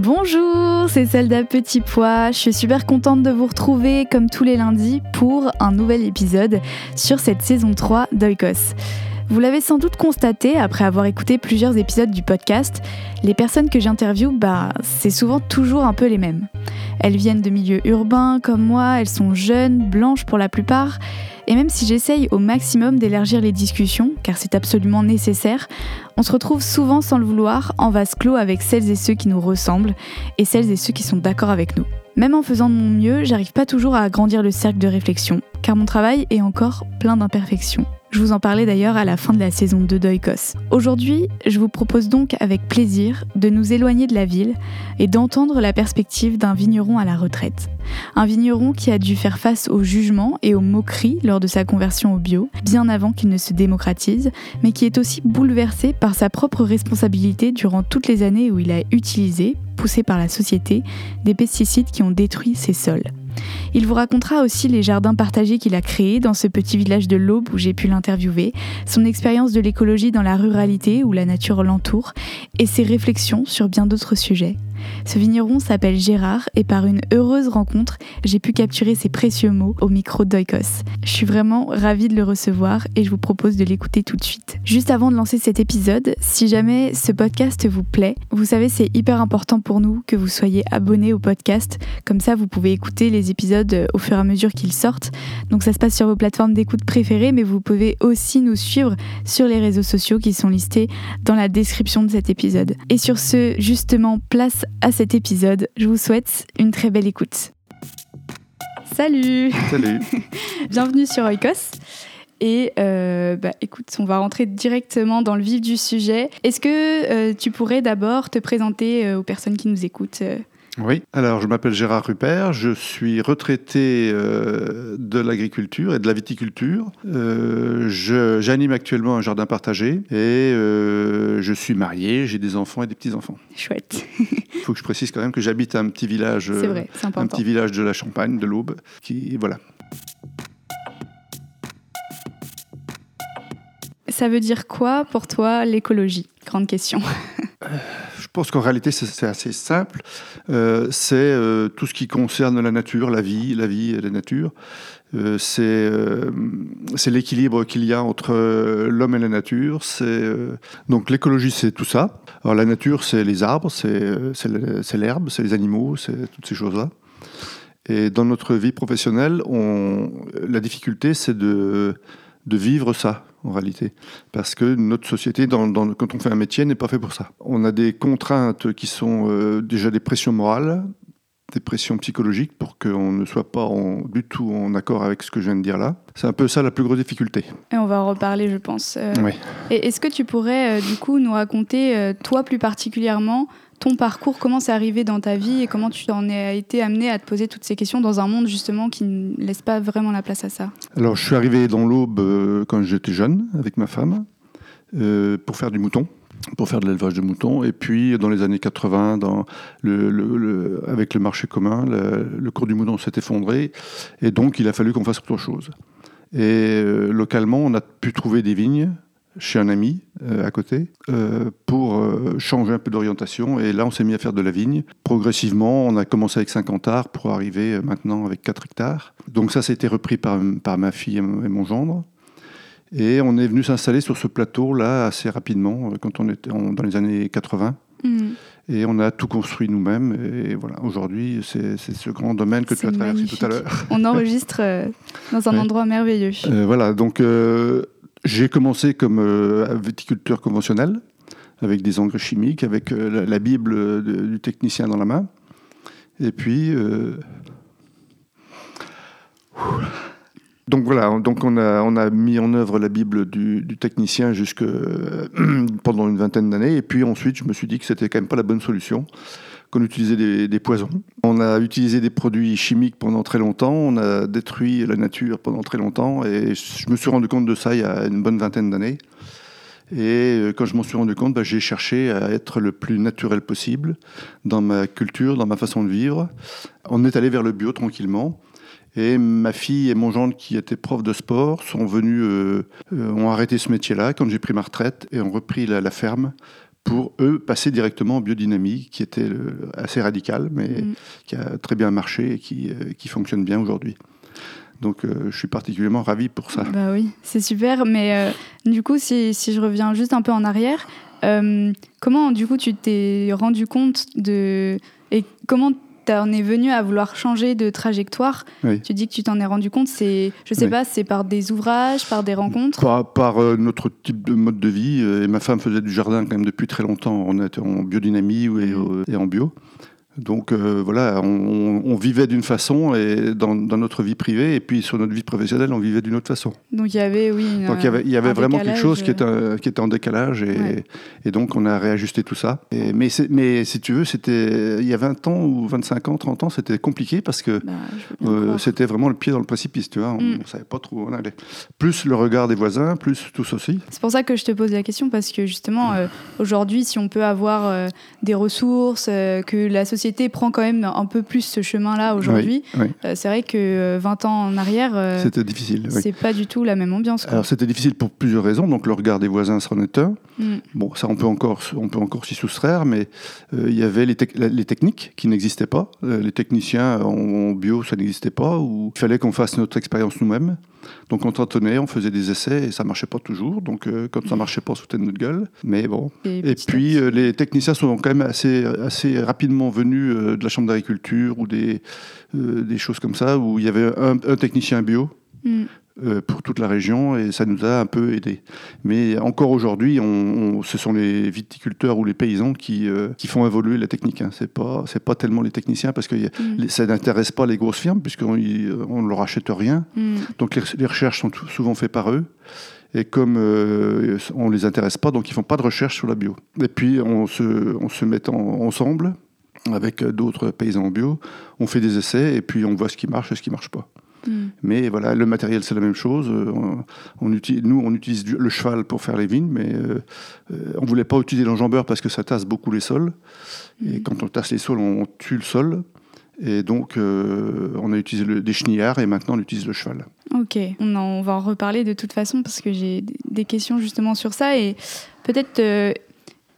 Bonjour, c'est Zelda Petit Pois. Je suis super contente de vous retrouver comme tous les lundis pour un nouvel épisode sur cette saison 3 d'Oikos. Vous l'avez sans doute constaté après avoir écouté plusieurs épisodes du podcast, les personnes que j'interviewe, bah, c'est souvent toujours un peu les mêmes. Elles viennent de milieux urbains comme moi, elles sont jeunes, blanches pour la plupart, et même si j'essaye au maximum d'élargir les discussions, car c'est absolument nécessaire, on se retrouve souvent sans le vouloir en vase clos avec celles et ceux qui nous ressemblent et celles et ceux qui sont d'accord avec nous. Même en faisant de mon mieux, j'arrive pas toujours à agrandir le cercle de réflexion, car mon travail est encore plein d'imperfections. Je vous en parlais d'ailleurs à la fin de la saison 2 d'Oikos. Aujourd'hui, je vous propose donc avec plaisir de nous éloigner de la ville et d'entendre la perspective d'un vigneron à la retraite. Un vigneron qui a dû faire face au jugement et aux moqueries lors de sa conversion au bio, bien avant qu'il ne se démocratise, mais qui est aussi bouleversé par sa propre responsabilité durant toutes les années où il a utilisé, poussé par la société, des pesticides qui ont détruit ses sols. Il vous racontera aussi les jardins partagés qu'il a créés dans ce petit village de l'Aube où j'ai pu l'interviewer, son expérience de l'écologie dans la ruralité où la nature l'entoure et ses réflexions sur bien d'autres sujets. Ce vigneron s'appelle Gérard et par une heureuse rencontre, j'ai pu capturer ses précieux mots au micro d'Oikos. Je suis vraiment ravie de le recevoir et je vous propose de l'écouter tout de suite. Juste avant de lancer cet épisode, si jamais ce podcast vous plaît, vous savez c'est hyper important pour nous que vous soyez abonné au podcast, comme ça vous pouvez écouter les épisodes au fur et à mesure qu'ils sortent. Donc ça se passe sur vos plateformes d'écoute préférées, mais vous pouvez aussi nous suivre sur les réseaux sociaux qui sont listés dans la description de cet épisode. Et sur ce, justement, place à cet épisode. Je vous souhaite une très belle écoute. Salut Salut Bienvenue sur Oikos. Et euh, bah, écoute, on va rentrer directement dans le vif du sujet. Est-ce que euh, tu pourrais d'abord te présenter euh, aux personnes qui nous écoutent oui, alors je m'appelle Gérard Rupert, je suis retraité euh, de l'agriculture et de la viticulture. Euh, J'anime actuellement un jardin partagé et euh, je suis marié, j'ai des enfants et des petits-enfants. Chouette. Il faut que je précise quand même que j'habite un petit village, vrai, un petit village de la Champagne, de l'Aube, qui voilà. Ça veut dire quoi pour toi l'écologie? Grande question. Je pense qu'en réalité, c'est assez simple. Euh, c'est euh, tout ce qui concerne la nature, la vie, la vie et la nature. Euh, c'est l'équilibre qu'il y a entre l'homme et la nature. donc l'écologie, c'est tout ça. Alors la nature, c'est les arbres, c'est l'herbe, c'est les animaux, c'est toutes ces choses-là. Et dans notre vie professionnelle, on, la difficulté, c'est de, de vivre ça en réalité. Parce que notre société, dans, quand on fait un métier, n'est pas fait pour ça. On a des contraintes qui sont euh, déjà des pressions morales, des pressions psychologiques pour qu'on ne soit pas du tout en accord avec ce que je viens de dire là. C'est un peu ça la plus grosse difficulté. Et on va en reparler, je pense. Euh, oui. Et est-ce que tu pourrais, euh, du coup, nous raconter, toi plus particulièrement, ton parcours, comment c'est arrivé dans ta vie et comment tu en as été amené à te poser toutes ces questions dans un monde justement qui ne laisse pas vraiment la place à ça? Alors je suis arrivé dans l'Aube euh, quand j'étais jeune avec ma femme euh, pour faire du mouton pour faire de l'élevage de moutons. Et puis, dans les années 80, dans le, avec le marché commun, le, cours du mouton s'est effondré. Et donc, il a fallu qu'on fasse autre chose. Et localement, on a pu trouver des vignes chez un ami à côté pour changer un peu d'orientation. Et là, on s'est mis à faire de la vigne. Progressivement, on a commencé avec 50 hectares pour arriver maintenant avec 4 hectares. Donc ça, ça a été repris par, par ma fille et mon gendre. Et on est venu s'installer sur ce plateau-là assez rapidement, quand on était dans les années 80. Et on a tout construit nous-mêmes. Et voilà, aujourd'hui, c'est ce grand domaine que tu as traversé tout à l'heure. On enregistre euh, dans un endroit merveilleux. Euh, voilà, donc euh, j'ai commencé comme viticulteur conventionnel, avec des engrais chimiques, avec la, Bible du technicien dans la main. Et puis. Donc voilà, donc on a, on a mis en œuvre la Bible du, technicien jusque pendant une vingtaine d'années. Et puis ensuite, je me suis dit que c'était quand même pas la bonne solution, qu'on utilisait des, poisons. On a utilisé des produits chimiques pendant très longtemps, on a détruit la nature pendant très longtemps. Et je me suis rendu compte de ça il y a une bonne vingtaine d'années. Et euh, quand je m'en suis rendu compte, bah, j'ai cherché à être le plus naturel possible dans ma culture, dans ma façon de vivre. On est allé vers le bio tranquillement. Et ma fille et mon gendre, qui étaient profs de sport, sont venus, euh, euh, ont arrêté ce métier-là quand j'ai pris ma retraite et ont repris la, ferme pour eux passer directement en biodynamie, qui était assez radical, mais mm. qui a très bien marché et qui, euh, qui fonctionne bien aujourd'hui. Donc je suis particulièrement ravi pour ça. Bah oui, c'est super. Mais du coup, si, si, je reviens juste un peu en arrière, comment du coup tu t'es rendu compte de et comment on est venu à vouloir changer de trajectoire. Tu dis que tu t'en es rendu compte. C'est, je sais pas, c'est par des ouvrages, par des rencontres? Par, euh, notre type de mode de vie. Euh, et ma femme faisait du jardin quand même depuis très longtemps. On était en biodynamie et, mmh. et en bio. Donc euh, voilà, on, vivait d'une façon et dans, notre vie privée, et puis sur notre vie professionnelle, on vivait d'une autre façon. Donc il y avait, oui. donc il y avait, vraiment quelque chose qui était, euh. qui était en décalage, et, et, donc on a réajusté tout ça. Et, mais, mais si tu veux, c'était il y a 20 ans ou 25 ans, 30 ans, c'était compliqué parce que bah, euh, c'était vraiment le pied dans le précipice, tu vois. On ne mm. savait pas trop où on allait. Plus le regard des voisins, plus tout ceci. C'est pour ça que je te pose la question, parce que justement, aujourd'hui, si on peut avoir des ressources, que la société prend quand même un peu plus ce chemin-là aujourd'hui. Euh, c'est vrai que 20 euh, ans en arrière, euh, c'était difficile. C'est pas du tout la même ambiance. Alors c'était difficile pour plusieurs raisons. Donc le regard des voisins est un. Mm. Bon, ça on peut encore, on peut encore s'y soustraire, mais il y avait les, les techniques qui n'existaient pas. les techniciens en, bio, ça n'existait pas. Ou il fallait qu'on fasse notre expérience nous-mêmes. Donc on tâtonnait, on faisait des essais et ça marchait pas toujours. Donc euh, quand ça marchait pas, on foutait de notre gueule. Mais bon. Et, puis euh, les techniciens sont quand même assez, assez rapidement venus euh, de la chambre d'agriculture ou des, des choses comme ça où il y avait un, technicien bio. Mm. Pour toute la région et ça nous a un peu aidé. Mais encore aujourd'hui, on, ce sont les viticulteurs ou les paysans qui, qui font évoluer la technique. Hein. C'est pas c'est pas tellement les techniciens parce que mm. ça n'intéresse pas les grosses firmes puisqu'on ne leur achète rien. Mm. Donc les, recherches sont souvent faites par eux. Et comme euh, on ne les intéresse pas, donc ils font pas de recherche sur la bio. Et puis on se, on se met ensemble avec d'autres paysans bio, on fait des essais et puis on voit ce qui marche et ce qui marche pas. Mm. Mais voilà, le matériel, c'est la même chose. Euh, on, utilise, nous, on utilise le cheval pour faire les vignes, mais euh, on ne voulait pas utiliser l'enjambeur parce que ça tasse beaucoup les sols. Et quand on tasse les sols, on tue le sol. Et donc, euh, on a utilisé le, des chenillards et maintenant on utilise le cheval. Ok, on, on va en reparler de toute façon parce que j'ai des questions justement sur ça. Et peut-être, euh,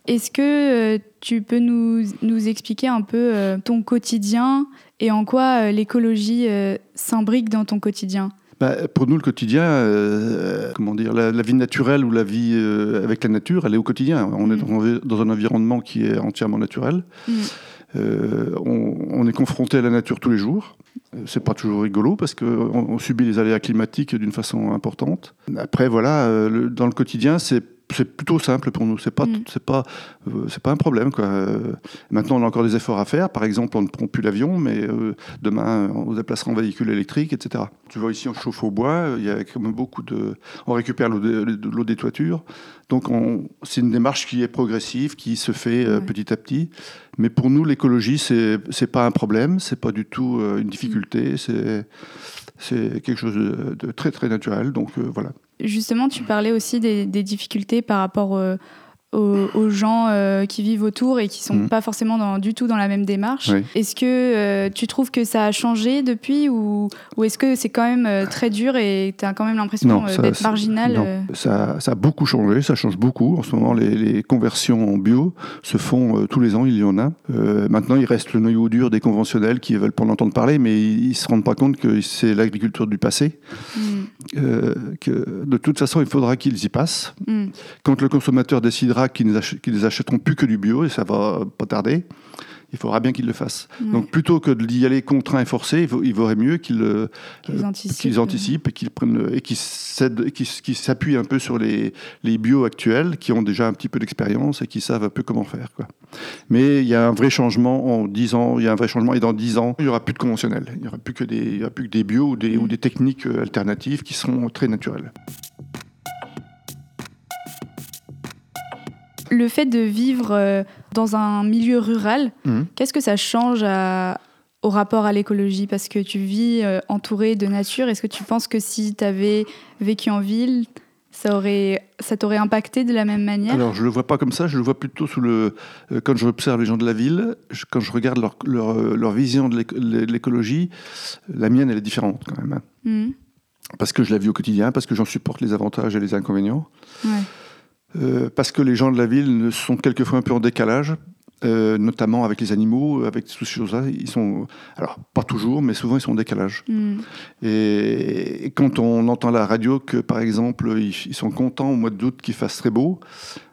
est-ce que euh, tu peux nous, nous, expliquer un peu ton quotidien et en quoi l'écologie s'imbrique dans ton quotidien? Bah, pour nous, le quotidien, comment dire, la, vie naturelle ou la vie avec la nature, elle est au quotidien. On est mm. dans, un environnement qui est entièrement naturel. Mm. Euh, on, est confronté à la nature tous les jours. C'est pas toujours rigolo parce qu'on on subit les aléas climatiques d'une façon importante. Après, voilà, euh, dans le quotidien, c'est c'est plutôt simple pour nous. C'est pas, mm. c'est pas, euh, c'est pas un problème. Quoi. maintenant, on a encore des efforts à faire. Par exemple, on ne prend plus l'avion, mais euh, demain, on se déplacera en véhicule électrique, etc. Tu vois, ici, on chauffe au bois. Il y a quand même beaucoup de. On récupère l'eau des toitures. Donc, c'est une démarche qui est progressive, qui se fait euh, petit à petit. Mais pour nous, l'écologie, c'est, c'est pas un problème. C'est pas du tout une difficulté. C'est, c'est quelque chose de, de, très, très naturel. Donc, voilà justement, tu parlais aussi des, difficultés par rapport aux, gens euh, qui vivent autour et qui sont Mhm. pas forcément dans, du tout dans la même démarche. Oui. Est-ce que euh, tu trouves que ça a changé depuis ou, ou est-ce que c'est quand même euh, très dur et tu as quand même l'impression d'être marginal non. Ça, ça a beaucoup changé, ça change beaucoup. En ce moment, les, les conversions en bio se font tous les ans, il y en a. Maintenant, il reste le noyau dur des conventionnels qui veulent pas en entendre parler, mais ils ne se rendent pas compte que c'est l'agriculture du passé, euh, que de toute façon, il faudra qu'ils y passent. hmm. Quand le consommateur décidera ach- qu'ils achèteront plus que du bio, et ça va pas tarder, il faudra bien qu'ils le fassent. Ouais. Donc plutôt que d'y aller contraint et forcé, il, vaut- il vaudrait mieux qu'ils euh, euh, anticipent. qu'ils anticipent et qu'ils prennent le- et qu'ils s'appuient un peu sur les, les bio actuels qui ont déjà un petit peu d'expérience et qui savent un peu comment faire. Quoi. Mais il y a un vrai changement en 10 ans, il y a un vrai changement et dans 10 ans, il n'y aura plus de conventionnel. Il n'y aura plus que des, il y aura plus que des bio ou des, Mm. ou des techniques euh, alternatives qui seront très naturelles. Le fait de vivre euh, dans un milieu rural, Mhm. qu'est-ce que ça change à- au rapport à l'écologie? Parce que tu vis euh, entouré de nature. Est-ce que tu penses que si tu avais vécu en ville, ça aurait, ça t'aurait impacté de la même manière? Alors, je le vois pas comme ça, je le vois plutôt sous le. euh, quand j'observe les gens de la ville, je- quand je regarde leur, leur, euh, leur vision de l'éco- de l'écologie, la mienne, elle est différente quand même. hein. Mhm. Parce que je la vis au quotidien, parce que j'en supporte les avantages et les inconvénients. Ouais. Euh, parce que les gens de la ville sont quelquefois un peu en décalage, euh, notamment avec les animaux, avec toutes ces choses-là. Ils sont, alors pas toujours, mais souvent ils sont en décalage. Mhm. Et, et quand on entend la radio que, par exemple, ils, ils sont contents au mois d'août qu'il fasse très beau,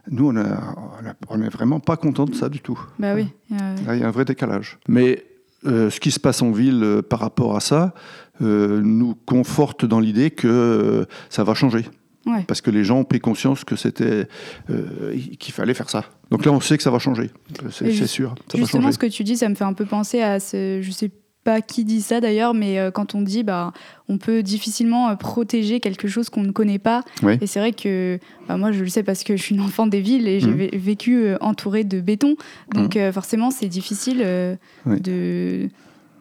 nous, on n'est vraiment pas contents de ça du tout. Bah oui. Là, il y a un vrai décalage. Mais euh, ce qui se passe en ville euh, par rapport à ça euh, nous conforte dans l'idée que euh, ça va changer. Ouais. Parce que les gens ont pris conscience que c'était euh, qu'il fallait faire ça. Donc là, on sait que ça va changer. Euh, C'est sûr. Ça Justement, ce que tu dis, ça me fait un peu penser à ce. Je sais pas qui dit ça d'ailleurs, mais euh, quand on dit bah, on peut difficilement euh, protéger quelque chose qu'on ne connaît pas. Oui. Et c'est vrai que bah, moi, je le sais parce que je suis une enfant des villes et j'ai vé- vécu entourée de béton. Donc euh, forcément, c'est difficile Oui. de.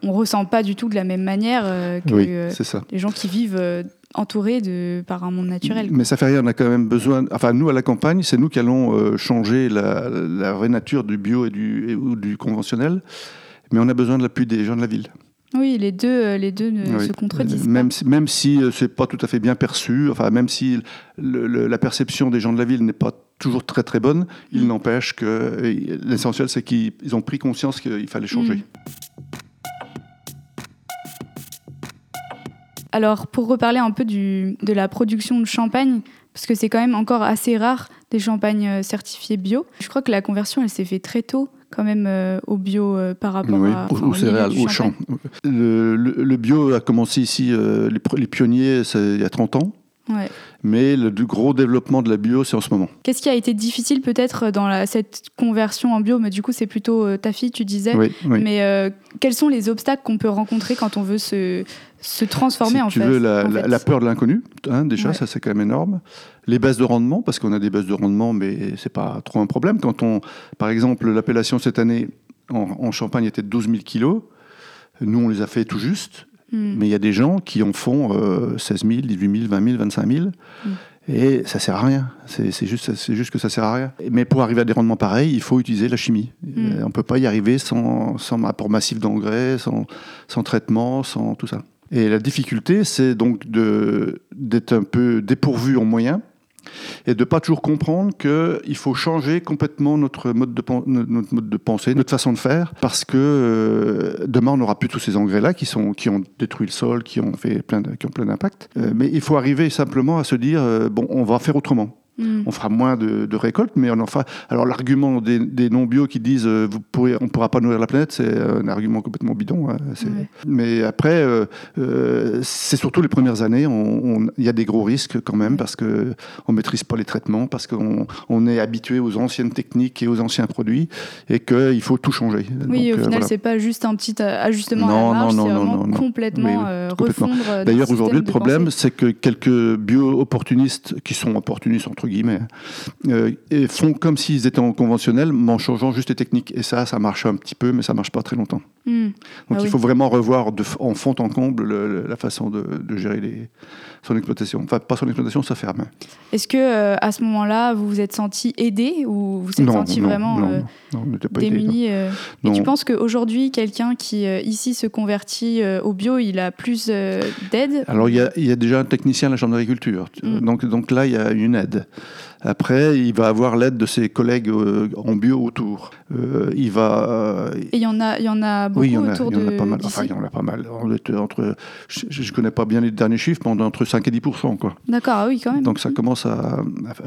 On ressent pas du tout de la même manière euh, que Oui, euh, les gens qui vivent euh, entourés de, par un monde naturel. Mais ça fait rien, on a quand même besoin. Enfin, nous, à la campagne, c'est nous qui allons euh, changer la, la vraie nature du bio et du, et- ou du conventionnel. Mais on a besoin de l'appui des gens de la ville. Oui, les deux, euh, les deux ne Oui. se contredisent même si, même si euh, c'est pas tout à fait bien perçu, enfin même si le- le- la perception des gens de la ville n'est pas toujours très très bonne, il Mm. n'empêche que l'essentiel c'est qu'ils ils ont pris conscience qu'il fallait changer. Mm. Alors, pour reparler un peu du, de la production de champagne, parce que c'est quand même encore assez rare des champagnes euh, certifiés bio, je crois que la conversion, elle s'est faite très tôt, quand même, euh, au bio euh, par rapport Oui, à. aux, au céréales, champs. champagne. Le, le- le bio a commencé ici, euh, les, pionniers, il y a 30 ans, Ouais. Mais le gros développement de la bio, c'est en ce moment. Qu'est-ce qui a été difficile peut-être dans la, cette conversion en bio? Mais du coup, c'est plutôt euh, ta fille, tu disais. Oui, oui. Mais euh, quels sont les obstacles qu'on peut rencontrer quand on veut se, se transformer si en tu fait veux, la, en la- fait? la peur de l'inconnu, hein, déjà, Ouais. ça c'est quand même énorme. Les baisses de rendement, parce qu'on a des baisses de rendement, mais c'est pas trop un problème. Quand on, par exemple, l'appellation cette année en, en Champagne était de 12 000 kilos, nous on les a fait tout juste, Hmm. mais il y a des gens qui en font euh, 16 000, 18 000, 20 000, 25 000, Mm. et ça sert à rien. C'est juste, juste que ça sert à rien. Mais pour arriver à des rendements pareils, il faut utiliser la chimie. Mm. Euh, on peut pas y arriver sans, sans apport massif d'engrais, sans, sans traitement, sans tout ça. Et la difficulté, c'est donc d'être un peu dépourvu en moyens et de pas toujours comprendre qu'il faut changer complètement notre mode, de, notre pensée, notre façon de faire, parce que euh, demain, on n'aura plus tous ces engrais-là qui, qui ont détruit le sol, qui ont, fait plein plein d'impact. Euh, mais il faut arriver simplement à se dire, euh, bon, on va faire autrement. On fera moins de, de récoltes, mais on en fera. Alors l'argument des, des non-bio qui disent euh, vous pourrez, on ne pourra pas nourrir la planète, c'est un argument complètement bidon. hein, Ouais. Mais après, euh, euh, c'est surtout les premières années, il y a des gros risques quand même parce que on maîtrise pas les traitements, parce qu'on on est habitué aux anciennes techniques et aux anciens produits, et qu'il faut tout changer. Oui, Donc, au euh, final, voilà. c'est pas juste un petit euh, ajustement Non, à la marge, non, c'est non, vraiment non, non. complètement Oui, oui, euh, complètement. refondre. euh, D'ailleurs, aujourd'hui, le problème, c'est que quelques bio-opportunistes, qui sont opportunistes entre entre guillemets, euh, et font comme s'ils étaient en conventionnel, mais en changeant juste les techniques. Et ça, ça marche un petit peu, mais ça marche pas très longtemps. Hmm. Donc Ah il oui. faut vraiment revoir de, en fond en comble le- le- la façon de, de gérer les, son exploitation. Enfin, pas son exploitation, sa ferme. Est-ce que euh, à ce moment-là, vous vous êtes senti aidé ou vous vous êtes senti vraiment non, euh, pas démuni euh, Et tu penses qu'aujourd'hui, quelqu'un qui ici se convertit au bio, il a plus d'aide? Alors, il y, a, il y a déjà un technicien à la Chambre d'agriculture. Mm. Donc, donc là, il y a une aide. Après, il va avoir l'aide de ses collègues euh, en bio autour. Euh, il va. euh, Et il y en a, il y en a beaucoup oui, il y en a, autour il y en a de pas mal. Enfin, il y en a pas mal. On est entre, je ne connais pas bien les derniers chiffres, mais on est entre 5 et 10 quoi. D'accord, ah oui, quand même. Donc ça commence à,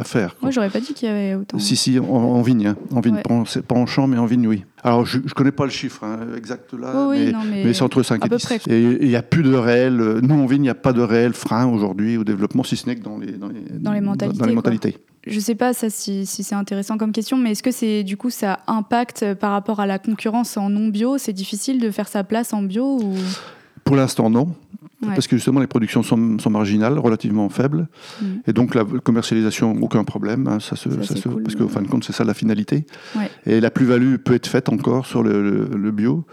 faire. Moi, j'aurais pas dit qu'il y avait autant. Si, si, en, en vigne. hein. En vigne Ouais. pas, en, pas en champ, mais en vigne, oui. Alors, je ne connais pas le chiffre hein, exact là, Oh oui, mais, non, mais, mais c'est entre 5 à et peu 10. près. Et il n'y a plus de réel. euh, Nous, en vigne, il n'y a pas de réel frein aujourd'hui au développement, si ce n'est que dans les, dans les, Dans les mentalités, dans les quoi. mentalités. Je sais pas ça si, si c'est intéressant comme question, mais est-ce que c'est du coup ça impacte euh, par rapport à la concurrence en non bio C'est difficile de faire sa place en bio ou? Pour l'instant, non. Ouais. Parce que justement, les productions sont, sont marginales, relativement faibles. Mm. Et donc, la commercialisation, aucun problème. hein, ça se, Ça, ça c'est se- cool, parce qu'au ouais. fin de compte, c'est ça la finalité. Ouais. Et la plus-value peut être faite encore sur le, le- le bio.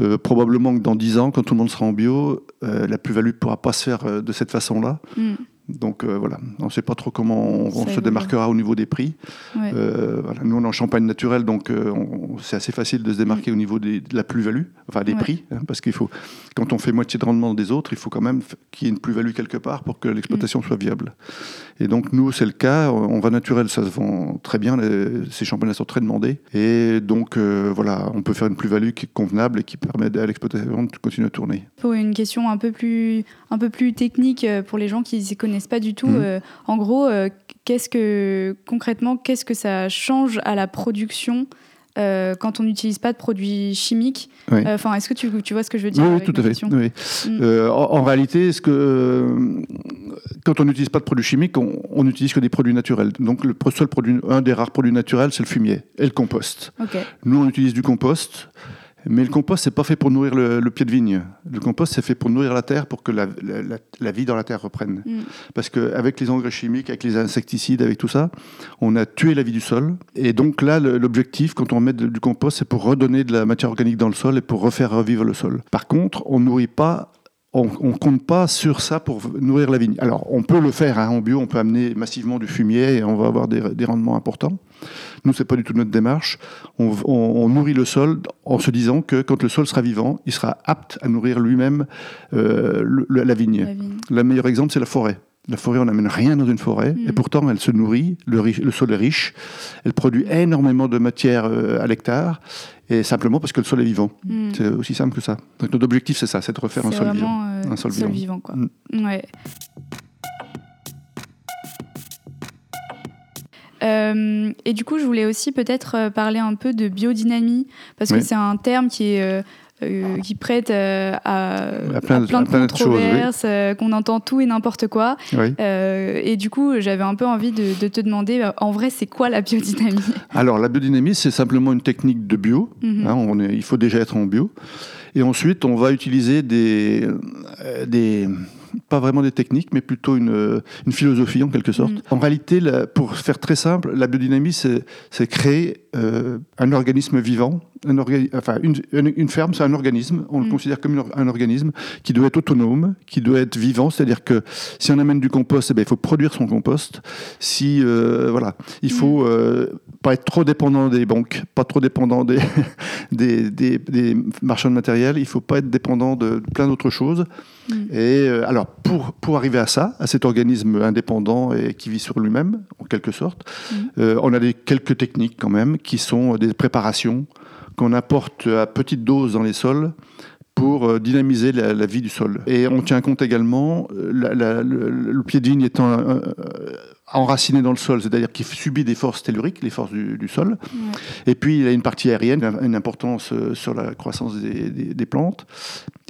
Euh, probablement que dans 10 ans, quand tout le monde sera en bio, euh, la plus-value ne pourra pas se faire euh, de cette façon-là. Hmm, Donc euh, voilà, on ne sait pas trop comment on, se démarquera au niveau des prix. ouais. Euh, voilà, nous, on est en champagne naturelle, donc euh, c'est assez facile de se démarquer au niveau des- de la plus-value, enfin des Ouais. prix, hein, parce qu'il faut, quand on fait moitié de rendement des autres, il faut quand même qu'il y ait une plus-value quelque part pour que l'exploitation soit viable. Et donc nous, c'est le cas. On va naturel, ça se vend très bien. les- ces champagnes sont très demandées, et donc voilà, on peut faire une plus-value qui est convenable et qui permet à l'exploitation de continuer à tourner. Pour une question un peu plus, un peu plus technique pour les gens qui s'y connaissent pas du tout, Mhm. euh, en gros, euh, qu'est-ce que concrètement, qu'est-ce que ça change à la production euh, quand on n'utilise pas de produits chimiques Oui. Euh, Enfin, est-ce que tu, tu vois ce que je veux dire Oui, tout à fait. oui. Mm. Euh, en, en réalité, ce que, quand on n'utilise pas de produits chimiques, on, n'utilise que des produits naturels. Donc, le seul produit, un des rares produits naturels, c'est le fumier et le compost. Nous, on utilise du compost, mais le compost, c'est pas fait pour nourrir le, le pied de vigne. Le compost, c'est fait pour nourrir la terre, pour que la, la- vie dans la terre reprenne. Mm. Parce qu'avec les engrais chimiques, avec les insecticides, avec tout ça, on a tué la vie du sol. Et donc là, l'objectif, quand on met de- du compost, c'est pour redonner de la matière organique dans le sol et pour refaire revivre le sol. Par contre, on nourrit pas. On ne compte pas sur ça pour nourrir la vigne. Alors, on peut le faire hein, en bio, on peut amener massivement du fumier et on va avoir des, des rendements importants. Nous, c'est pas du tout notre démarche. On, on- on nourrit le sol en se disant que quand le sol sera vivant, il sera apte à nourrir lui-même euh, la vigne. La vigne. Le meilleur exemple, c'est la forêt. La forêt, on n'amène rien dans une forêt, Mm. et pourtant elle se nourrit, le, sol est riche, elle produit énormément de matière euh, à l'hectare, et simplement parce que le sol est vivant. Mm. C'est aussi simple que ça. Donc notre objectif, c'est ça, c'est de refaire un sol vivant. euh, Un sol vivant. quoi. Mm. Ouais. Euh, et du coup, je voulais aussi peut-être parler un peu de biodynamie, parce que c'est un terme qui est euh, euh, qui prête euh, à, À plein de- à plein à de plein oui. controverses, euh, qu'on entend tout et n'importe quoi. Oui. Et du coup, j'avais un peu envie de, de te demander, en vrai, c'est quoi la biodynamie? Alors la biodynamie, c'est simplement une technique de bio. Mhm. Hein, on est- il faut déjà être en bio. Et ensuite, on va utiliser des, des pas vraiment des techniques, mais plutôt une, euh, une philosophie en quelque sorte. Mhm. En réalité, la- pour faire très simple, la biodynamie, c'est créer euh, un organisme vivant. Un organi- enfin, une, une- une ferme, c'est un organisme. On le Mhm. considère comme un organisme qui doit être autonome, qui doit être vivant. C'est-à-dire que si on amène du compost, eh ben, il faut produire son compost. Si euh, voilà, il faut euh, pas être trop dépendant des banques, pas trop dépendant des, des, des- des marchands de matériel. Il faut pas être dépendant de plein d'autres choses. Mm. Et euh, alors, pour, pour arriver à ça, à cet organisme indépendant et qui vit sur lui-même, en quelque sorte, Mhm. euh, on a des, quelques techniques quand même qui sont des préparations qu'on apporte à petite dose dans les sols pour euh, dynamiser la, la vie du sol. Et on tient compte également, la- la- le, le pied de vigne étant enraciné dans le sol, c'est-à-dire qu'il subit des forces telluriques, les forces du, du sol, Ouais. et puis, il a une partie aérienne, une importance euh, sur la croissance des, des- des plantes.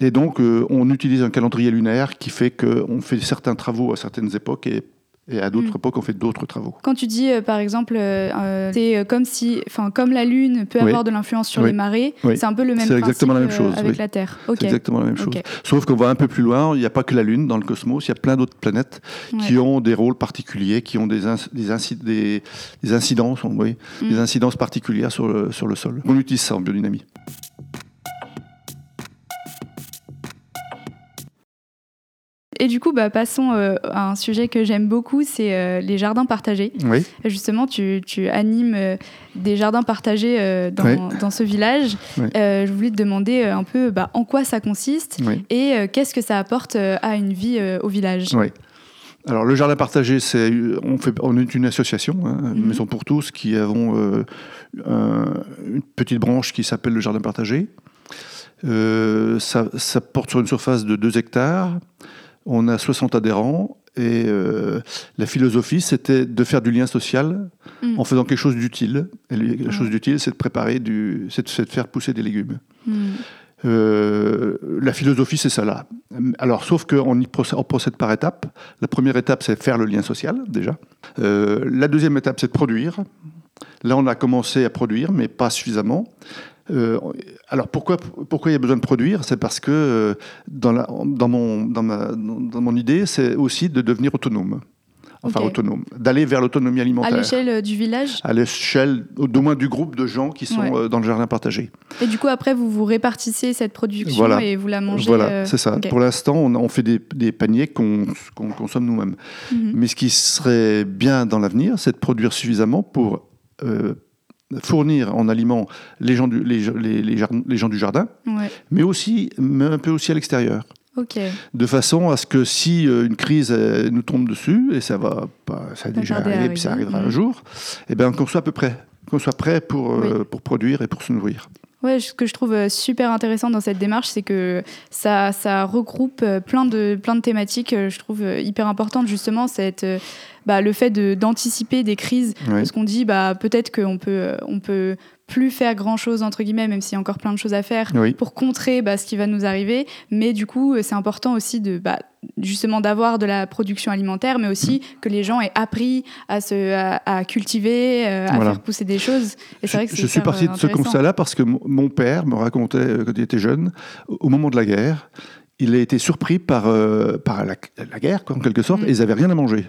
Et donc, euh, on utilise un calendrier lunaire qui fait qu'on fait certains travaux à certaines époques et, Et à d'autres époques, on fait d'autres travaux. Quand tu dis, euh, par exemple, euh, euh, c'est comme si, enfin, comme la Lune peut avoir de l'influence sur les marées, c'est un peu le même principe exactement la même chose, avec la Terre. C'est exactement la même chose. Sauf qu'on va un peu plus loin. Il n'y a pas que la Lune dans le cosmos. Il y a plein d'autres planètes qui ont des rôles particuliers, qui ont des, des, des, incidences, des mm. incidences particulières sur le, sur le sol. On utilise ça en biodynamie. Et du coup, bah, passons euh, à un sujet que j'aime beaucoup, c'est euh, les jardins partagés. Oui. Justement, tu, tu animes euh, des jardins partagés dans, dans, ce village. je voulais te demander un peu bah, en quoi ça consiste et qu'est-ce que ça apporte à une vie au village? Alors le jardin partagé, c'est on fait on est une association, hein, une mhm. maison pour tous, qui avons une petite branche qui s'appelle le jardin partagé. ça, ça, porte sur une surface de 2 hectares. On a 60 adhérents et euh, la philosophie, c'était de faire du lien social mm. en faisant quelque chose d'utile. Et la chose d'utile, c'est de préparer du, c'est de, faire pousser des légumes. Mm. Euh, la philosophie, c'est ça là. Alors, sauf qu'on procède, procède par étapes. La première étape, c'est faire le lien social, déjà. Euh, la deuxième étape, c'est de produire. Là, on a commencé à produire, mais pas suffisamment. Euh, alors pourquoi, pourquoi il y a besoin de produire? C'est parce que euh, dans, la, dans, mon, dans, ma, dans mon idée, c'est aussi de devenir autonome. Enfin, autonome. D'aller vers l'autonomie alimentaire. À l'échelle euh, du village? À l'échelle, au moins, du groupe de gens qui sont dans le jardin partagé. Et du coup, après, vous vous répartissez cette production et vous la mangez Voilà, c'est ça. Pour l'instant, on, on, fait des, des paniers qu'on consomme nous-mêmes. Mhm. Mais ce qui serait bien dans l'avenir, c'est de produire suffisamment pour fournir en aliments les gens du, les, les, gens du jardin, mais aussi mais un peu aussi à l'extérieur. De façon à ce que si euh, une crise euh, nous tombe dessus, et ça va pas, ça a déjà arrivé, puis ça arrivera un jour, et eh bien qu'on soit à peu près, qu'on soit prêt pour, euh, pour produire et pour se nourrir. Ouais, ce que je trouve super intéressant dans cette démarche, c'est que ça, ça regroupe plein de, plein de thématiques, je trouve hyper importantes, justement, cette bah, le fait d'anticiper des crises, parce qu'on dit bah, peut-être qu'on peut, on peut plus faire grand chose entre guillemets, même s'il y a encore plein de choses à faire pour contrer bah, ce qui va nous arriver. Mais du coup, c'est important aussi de bah, justement d'avoir de la production alimentaire, mais aussi mm. que les gens aient appris à se à, cultiver, euh, à faire pousser des choses. Et c'est vrai que je suis parti de ce constat-là parce que mon père me racontait euh, quand il était jeune, au moment de la guerre, il a été surpris par, euh, par la, guerre, en quelque sorte, mm. et ils n'avaient rien à manger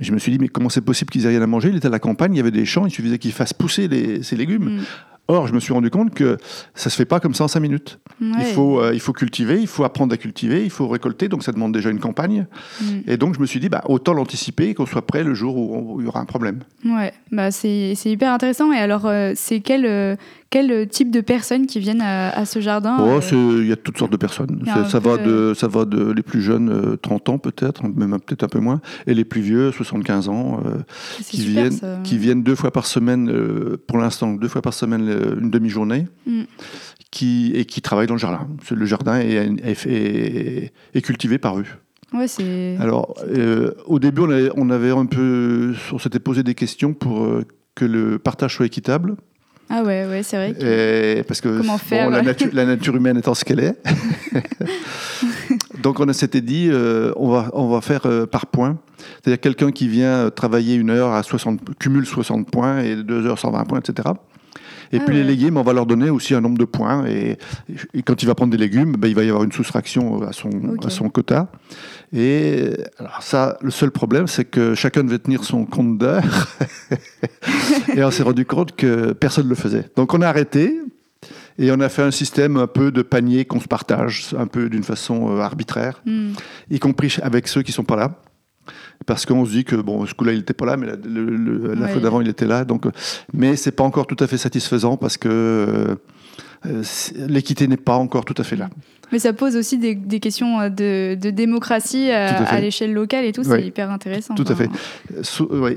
je me suis dit, mais comment c'est possible qu'ils aient rien à manger? Il était à la campagne, il y avait des champs, il suffisait qu'ils fassent pousser les, ces légumes. Mm. Or, je me suis rendu compte que ça se fait pas comme ça en cinq minutes. Il, faut, euh, il faut cultiver, il faut apprendre à cultiver, il faut récolter, donc ça demande déjà une campagne. Mm. Et donc, je me suis dit, bah, autant l'anticiper qu'on soit prêt le jour où, il y aura un problème. Ouais, bah, c'est hyper intéressant. Et alors, euh, c'est quel, euh, quel type de personnes qui viennent à, ce jardin oh, Il y a toutes sortes de personnes. Ça, va de, ça va de les plus jeunes, 30 ans peut-être, même peut-être un peu moins, et les plus vieux, 75 ans, qui, viennent, qui viennent deux fois par semaine, pour l'instant, deux fois par semaine euh, une demi-journée, mm. qui, et qui travaille dans le jardin. Le jardin est, est, cultivé par eux. Ouais. Alors, euh, au début, on avait, un peu, on s'était posé des questions pour euh, que le partage soit équitable. Ah ouais, ouais c'est vrai. parce que Comment faire, la, nature, la, nature humaine étant ce qu'elle est. Donc on s'était dit, on, va, on va faire par points. C'est-à-dire quelqu'un qui vient travailler une heure à 60, cumule 60 points et deux heures 120 points, etc. Et ah puis les légumes, on va leur donner aussi un nombre de points. Et, quand il va prendre des légumes, ben, il va y avoir une soustraction à son, à son quota. Et alors ça, le seul problème, c'est que chacun devait tenir son compte d'heure. et on s'est rendu compte que personne ne le faisait. Donc on a arrêté. Et on a fait un système un peu de panier qu'on se partage, un peu d'une façon euh, arbitraire, hmm. y compris avec ceux qui ne sont pas là parce qu'on se dit que bon, ce coup-là, il n'était pas là, mais la, fois d'avant, il était là. Donc, mais c'est pas encore tout à fait satisfaisant parce que euh, l'équité n'est pas encore tout à fait là. Mais ça pose aussi des, questions de, démocratie à, l'échelle locale et tout, c'est hyper intéressant. Tout à fait.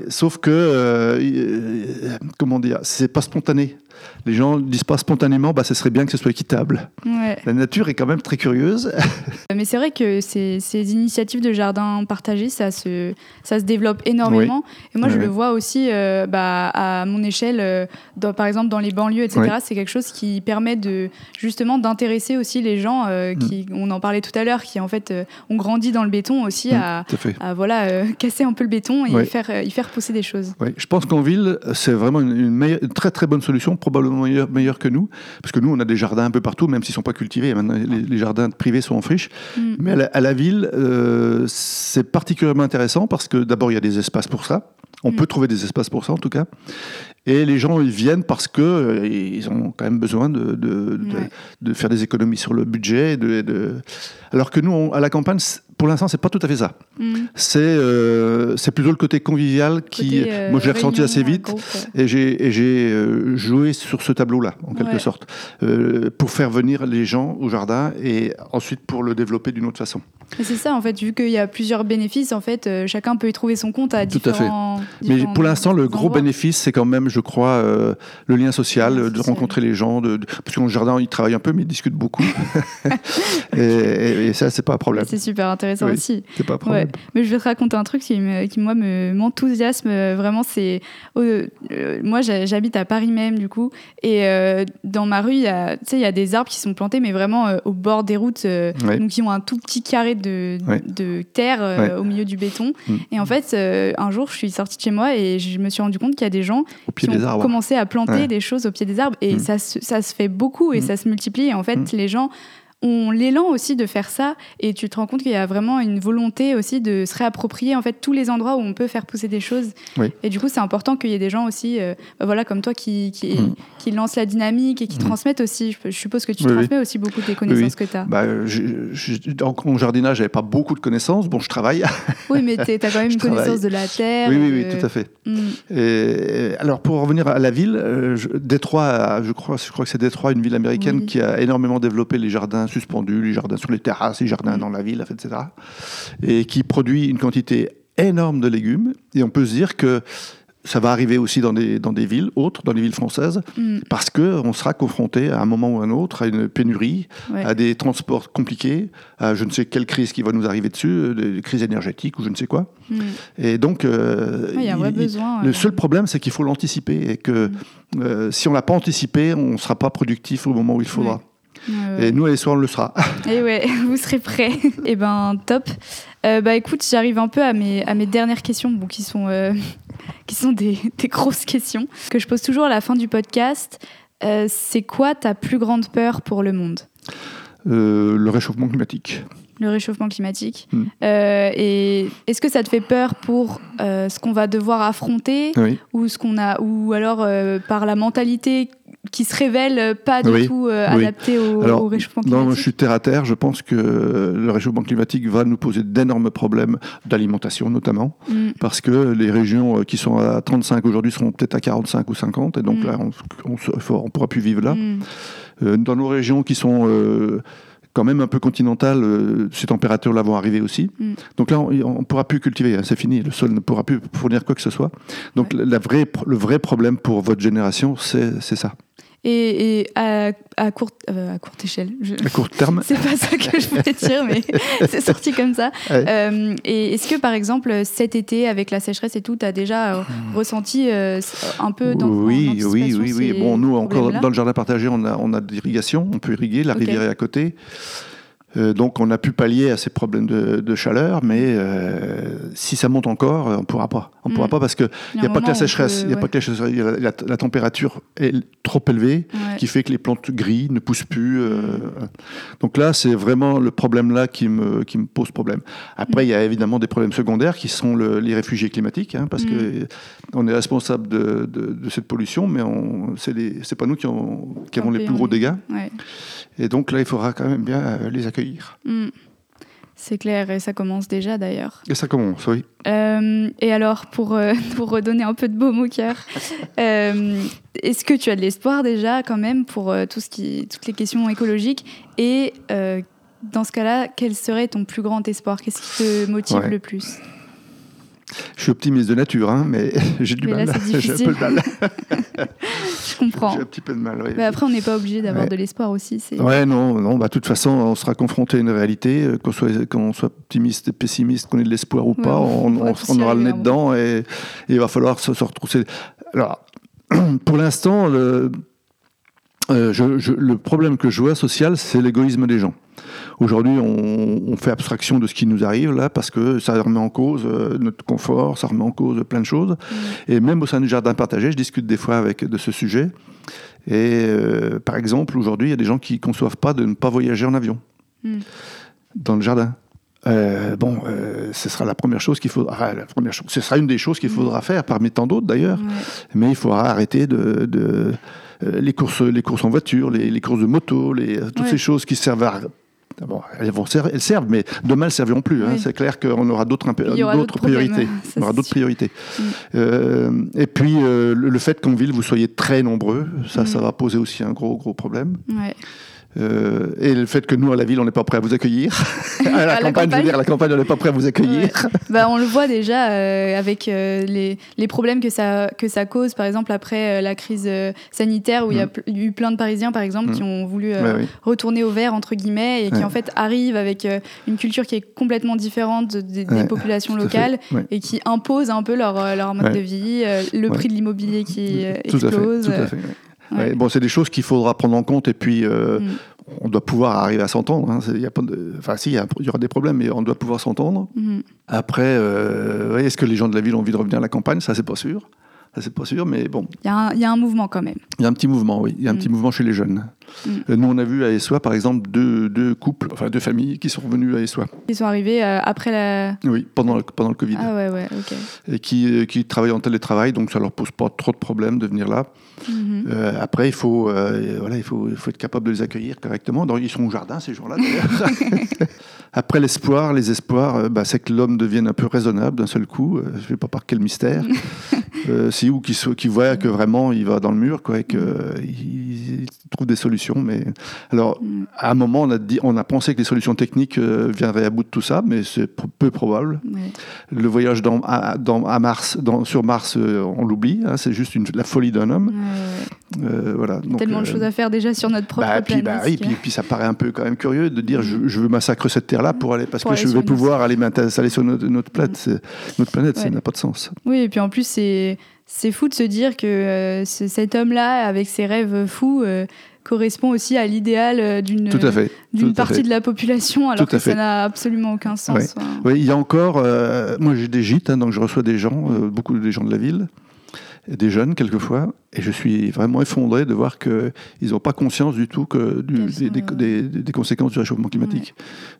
Sauf que, comment dire, c'est pas spontané. les gens disent pas spontanément, bah, ce serait bien que ce soit équitable. Ouais. La nature est quand même très curieuse. Mais c'est vrai que ces, ces initiatives de jardin partagé, ça se, ça se développe énormément. Et moi, je le vois aussi euh, bah, à mon échelle, euh, dans- par exemple dans les banlieues, etc. C'est quelque chose qui permet de justement d'intéresser aussi les gens euh, qui, on en parlait tout à l'heure, qui en fait euh, ont grandi dans le béton aussi Mm, à, voilà, euh, casser un peu le béton et Ouais. y, faire, euh, y faire pousser des choses. Je pense qu'en ville, c'est vraiment une, une meilleure- une très très bonne solution, probablement meilleure, meilleure que nous, parce que nous, on a des jardins un peu partout, même s'ils ne sont pas cultivés. Maintenant, les, les jardins privés sont en friche. Mm. Mais à la, à la ville, euh, c'est particulièrement intéressant parce que d'abord, il y a des espaces pour ça. On Mm. peut trouver des espaces pour ça, en tout cas. Et les gens, ils viennent parce que euh, ils ont quand même besoin de, de, de- Ouais. de faire des économies sur le budget. De, de- Alors que nous, on- à la campagne, pour l'instant, c'est pas tout à fait ça. Mm. C'est euh, c'est plutôt le côté convivial qui, Côté, euh, moi, je l'ai ressenti assez vite. groupe. Et j'ai et j'ai, euh, joué sur ce tableau-là, en quelque Ouais. sorte, euh, pour faire venir les gens au jardin et ensuite pour le développer d'une autre façon. C'est ça, en fait, vu qu'il y a plusieurs bénéfices, en fait, chacun peut y trouver son compte à Tout à fait. différents. Mais différents pour l'instant, le gros endroits. bénéfice, c'est quand même, je crois, le lien social, Le lien de social. rencontrer les gens. De, de- parce que dans le jardin, ils travaillent un peu, mais ils discutent beaucoup. et, et- et ça, c'est pas un problème. C'est super intéressant Oui. aussi. C'est pas un problème. Ouais. Mais je vais te raconter un truc qui, me- qui moi, me- m'enthousiasme euh, vraiment. C'est euh, euh, moi, j'ha- j'habite à Paris même, du coup, et euh, dans ma rue, il y a, tu sais, il y a des arbres qui sont plantés, mais vraiment au bord des routes, Ouais. donc qui ont un tout petit carré de, Ouais. de terre au milieu du béton. Mm. Et en fait, un jour, je suis sortie de chez moi et je me suis rendu compte qu'il y a des gens qui ont arbres. commencé à planter des choses au pied des arbres et Mm. ça, se, ça se fait beaucoup et Mm. ça se multiplie. Et en fait, les gens ont l'élan aussi de faire ça et tu te rends compte qu'il y a vraiment une volonté aussi de se réapproprier en fait tous les endroits où on peut faire pousser des choses. Oui. Et du coup, c'est important qu'il y ait des gens aussi, euh, bah voilà, comme toi, qui, qui, Mm. qui lancent la dynamique et qui Mm. transmettent aussi. Je, je suppose que tu Oui, oui. transmets aussi beaucoup des connaissances que tu as. Bah, euh, dans mon jardinage, j'avais pas beaucoup de connaissances. Bon, je travaille. Oui, mais tu as quand même Je une connaissance de la terre. oui, oui, oui, tout à fait. Mm. Et, alors pour revenir à la ville, euh, je- Détroit, je crois, je crois que c'est Détroit, une ville américaine qui a énormément développé les jardins suspendus, les jardins sur les terrasses, les jardins dans la ville, etc. Et qui produit une quantité énorme de légumes. Et on peut se dire que ça va arriver aussi dans des, dans des villes autres, dans les villes françaises, Mm. parce qu'on sera confronté à un moment ou à un autre à une pénurie, Ouais. à des transports compliqués, à je ne sais quelle crise qui va nous arriver dessus, euh, des crises énergétiques ou je ne sais quoi. Mm. Et donc, euh, Ouais, Il il- le seul problème, c'est qu'il faut l'anticiper et que Mm. euh, si on l'a pas anticipé, on ne sera pas productif au moment où il faudra. ouais. Et nous, à l'histoire, on le sera. Et ouais, vous serez prêts. Eh ben, top. Euh, bah écoute, j'arrive un peu à mes, à mes dernières questions, bon, qui sont, euh, qui sont des, des grosses questions, que je pose toujours à la fin du podcast. Euh, c'est quoi ta plus grande peur pour le monde? Euh, le réchauffement climatique. Le réchauffement climatique. Mm. Euh, et est-ce que ça te fait peur pour ce qu'on va devoir affronter Oui. ou ce qu'on a, ou alors par la mentalité qui se révèle pas du Oui. tout euh, Oui. adaptée au, Alors, au réchauffement Non, climatique je suis terre à terre. Je pense que le réchauffement climatique va nous poser d'énormes problèmes d'alimentation, notamment, Mm. parce que les régions euh, qui sont à 35 aujourd'hui seront peut-être à 45 ou 50, et donc Mm. là, on ne pourra plus vivre là. Mm. Euh, dans nos régions qui sont euh, quand même un peu continentales, euh, ces températures-là vont arriver aussi. Mm. Donc là, on ne pourra plus cultiver, hein, c'est fini. Le sol ne pourra plus fournir quoi que ce soit. Donc Ouais. la, la vraie, le vrai problème pour votre génération, c'est ça. Et, et à, à, courte, euh, à courte échelle, je- À court terme, c'est pas ça que je voulais dire, mais c'est sorti comme ça. Ouais. Euh, et est-ce que par exemple cet été, avec la sécheresse et tout, tu as déjà euh, ressenti euh, un peu dans, Hmm. oui, en oui, oui, oui. Bon, nous, encore dans le jardin partagé, on a, on a de l'irrigation, on peut irriguer, la rivière est à côté. Euh, donc, on a pu pallier à ces problèmes de, de chaleur, mais euh, si ça monte encore, on ne pourra pas. On Mm. pourra pas parce qu'il n'y a pas que la sécheresse, il n'y a pas que la sécheresse, il y a la, température est trop élevée Ouais. qui fait que les plantes grillent, ne poussent plus. euh, Donc là, c'est vraiment le problème là qui me, qui me pose problème. Après, il y a évidemment des problèmes secondaires qui sont le- les réfugiés climatiques, hein, parce Mm. que on est responsable de, de- de cette pollution, mais les- c'est pas nous qui, ont- qui avons les plus gros dégâts. Ouais. Et donc là, il faudra quand même bien euh, les accueillir. Mm. C'est clair, et ça commence déjà d'ailleurs. Et ça commence, oui. Euh, et alors, pour, euh, pour redonner un peu de baume au cœur, euh, est-ce que tu as de l'espoir déjà quand même pour tout ce qui, toutes les questions écologiques? Et dans ce cas-là, quel serait ton plus grand espoir? Qu'est-ce qui te motive Ouais. le plus? Je suis optimiste de nature, hein, mais j'ai du Mais mal. J'ai un peu de mal. Je comprends. J'ai un petit peu de mal. oui. Mais après, on n'est pas obligé d'avoir Ouais. de l'espoir aussi. Ouais, non, non. Bah, de toute façon, on sera confronté à une réalité, euh, qu'on soit, qu'on soit optimiste et pessimiste, qu'on ait de l'espoir ou pas, on on, aura le nez dedans et, et il va falloir se, se retrousser. Alors, pour l'instant, le, euh, je- je- le problème que je vois social, c'est l'égoïsme des gens. Aujourd'hui, on, on fait abstraction de ce qui nous arrive là parce que ça remet en cause euh, notre confort, ça remet en cause plein de choses. Et même au sein du jardin partagé, je discute des fois avec de ce sujet. Et euh, par exemple, aujourd'hui, il y a des gens qui ne conçoivent pas de ne pas voyager en avion Mm. dans le jardin. Euh, bon, euh, ce sera la première chose qu'il faudra. ah, la première chose, ce sera une des choses qu'il faudra faire parmi tant d'autres d'ailleurs. Ouais. Mais il faudra arrêter de, de- euh, les courses, les courses en voiture, les, les courses de moto, les, toutes Ouais. ces choses qui servent à Bon, elles, vont ser- elles servent, mais demain elles serviront plus. hein. C'est clair qu'on aura d'autres priorités. On aura d'autres priorités. Mm. Euh, et puis euh, le, le fait qu'en ville vous soyez très nombreux, ça, ça va poser aussi un gros gros problème. Ouais. Euh, et le fait que nous, à la ville, on n'est pas prêt à vous accueillir. à la, À la campagne, je veux campagne. dire, à la campagne, on n'est pas prêt à vous accueillir. Bah, on le voit déjà euh, avec euh, les, les problèmes que ça, que ça cause, par exemple, après la crise sanitaire, où il y a Mm. eu plein de Parisiens, par exemple, Mm. qui ont voulu oui. retourner au vert, entre guillemets, et qui Ouais. en fait arrivent avec une culture qui est complètement différente de- des- des Ouais, populations locales. Et qui imposent un peu leur, leur mode de vie, le prix de l'immobilier qui Tout à fait. explose. Tout à fait. Ouais. bon, c'est des choses qu'il faudra prendre en compte et puis euh, Mm. on doit pouvoir arriver à s'entendre. hein. C'est- il y a pas de- Enfin, si, il y, a- il y aura des problèmes, mais on doit pouvoir s'entendre. Mhm. Après, euh, est-ce que les gens de la ville ont envie de revenir à la campagne? Ça, c'est pas sûr. Ça, c'est pas sûr, mais bon, Il y, a un- il y a un mouvement quand même. il y a un petit mouvement, oui. Il y a un Mm. petit mouvement chez les jeunes. Mm. Nous, on a vu à Essois, par exemple, deux, deux couples, enfin deux familles qui sont revenus à Essois. Ils sont arrivés euh, après la. Oui, pendant le, pendant le Covid. Ah ouais, ouais, ok. Et qui, euh, qui travaillent en télétravail, donc ça leur pose pas trop de problèmes de venir là. Mhm. Euh, après, il faut, euh, voilà, il, faut, il faut être capable de les accueillir correctement. Donc, ils sont au jardin, ces gens-là, d'ailleurs. après, l'espoir, les espoirs, bah, c'est que l'homme devienne un peu raisonnable d'un seul coup. Je ne sais pas par quel mystère. Si, ou qu'il qu'il voit que vraiment il va dans le mur, quoi, et qu'il il trouve des solutions. Mais alors, Mm. à un moment, on a, dit, on a pensé que les solutions techniques euh, viendraient à bout de tout ça, mais c'est peu probable. Ouais. Le voyage dans, à, dans- à Mars, dans, sur Mars, euh, on l'oublie. hein, c'est juste une, la folie d'un homme. Euh, voilà. Donc, Tellement de euh, choses à faire déjà sur notre propre bah, puis, planète. bah, oui, que- puis, puis ça paraît un peu quand même curieux de dire je, je veux massacrer cette terre-là pour aller parce Pour que aller je vais pouvoir aller m'installer sur notre, notre planète. C'est- Notre planète, ça n'a pas de sens. Oui, et puis en plus, c'est c'est fou de se dire que euh, ce- cet homme-là, avec ses rêves fous, euh, correspond aussi à l'idéal euh, d'une à partie de la population, alors que ça n'a absolument aucun sens. Oui, il y a encore. euh, moi, j'ai des gîtes, hein, donc je reçois des gens, euh, beaucoup des gens de la ville, des jeunes quelquefois, et je suis vraiment effondré de voir qu'ils n'ont pas conscience du tout que du- des, sont, des- euh, des- des conséquences du réchauffement climatique.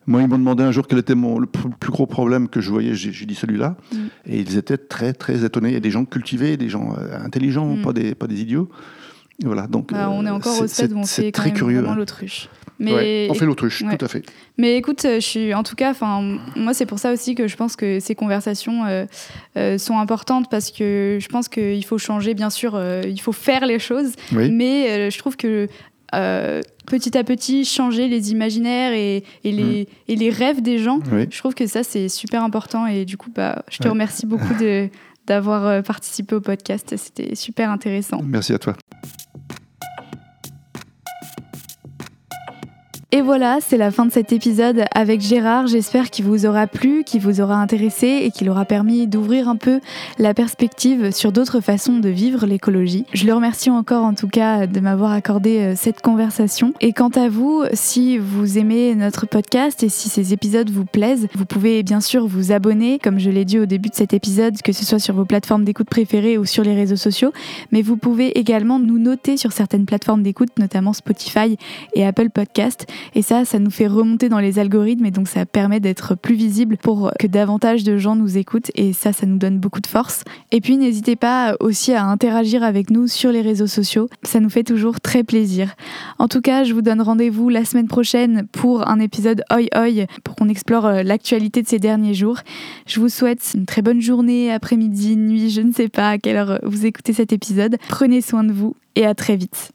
Moi, ils m'ont demandé un jour quel était mon, le plus gros problème que je voyais. J'ai dit celui-là, Mm. et ils étaient très très étonnés. Il y a des gens cultivés, des gens euh, intelligents, Mm. pas des pas des idiots. Voilà, donc bah, on est euh, encore au stade où on fait quand très même curieux. vraiment hein. l'autruche. Mais Ouais, on fait l'autruche, ouais. tout à fait. Mais écoute, euh, je suis en tout cas, enfin, moi c'est pour ça aussi que je pense que ces conversations euh, euh, sont importantes parce que je pense qu'il faut changer, bien sûr, euh, il faut faire les choses, Oui. mais je trouve que petit à petit changer les imaginaires et, et les, et les rêves des gens, Oui. je trouve que ça c'est super important et du coup, bah, je te Ouais. remercie beaucoup d'avoir participé au podcast, c'était super intéressant. Merci à toi. Et voilà, c'est la fin de cet épisode avec Gérard. J'espère qu'il vous aura plu, qu'il vous aura intéressé et qu'il aura permis d'ouvrir un peu la perspective sur d'autres façons de vivre l'écologie. Je le remercie encore en tout cas de m'avoir accordé euh, cette conversation. Et quant à vous, si vous aimez notre podcast et si ces épisodes vous plaisent, vous pouvez bien sûr vous abonner, comme je l'ai dit au début de cet épisode, que ce soit sur vos plateformes d'écoute préférées ou sur les réseaux sociaux. Mais vous pouvez également nous noter sur certaines plateformes d'écoute, notamment Spotify et Apple Podcast. Et ça, ça nous fait remonter dans les algorithmes et donc ça permet d'être plus visible pour que davantage de gens nous écoutent et ça, ça nous donne beaucoup de force. Et puis n'hésitez pas aussi à interagir avec nous sur les réseaux sociaux, ça nous fait toujours très plaisir. En tout cas, je vous donne rendez-vous la semaine prochaine pour un épisode Oi Oi pour qu'on explore euh, l'actualité de ces derniers jours. Je vous souhaite une très bonne journée, après-midi, nuit, je ne sais pas à quelle heure vous écoutez cet épisode. Prenez soin de vous et à très vite.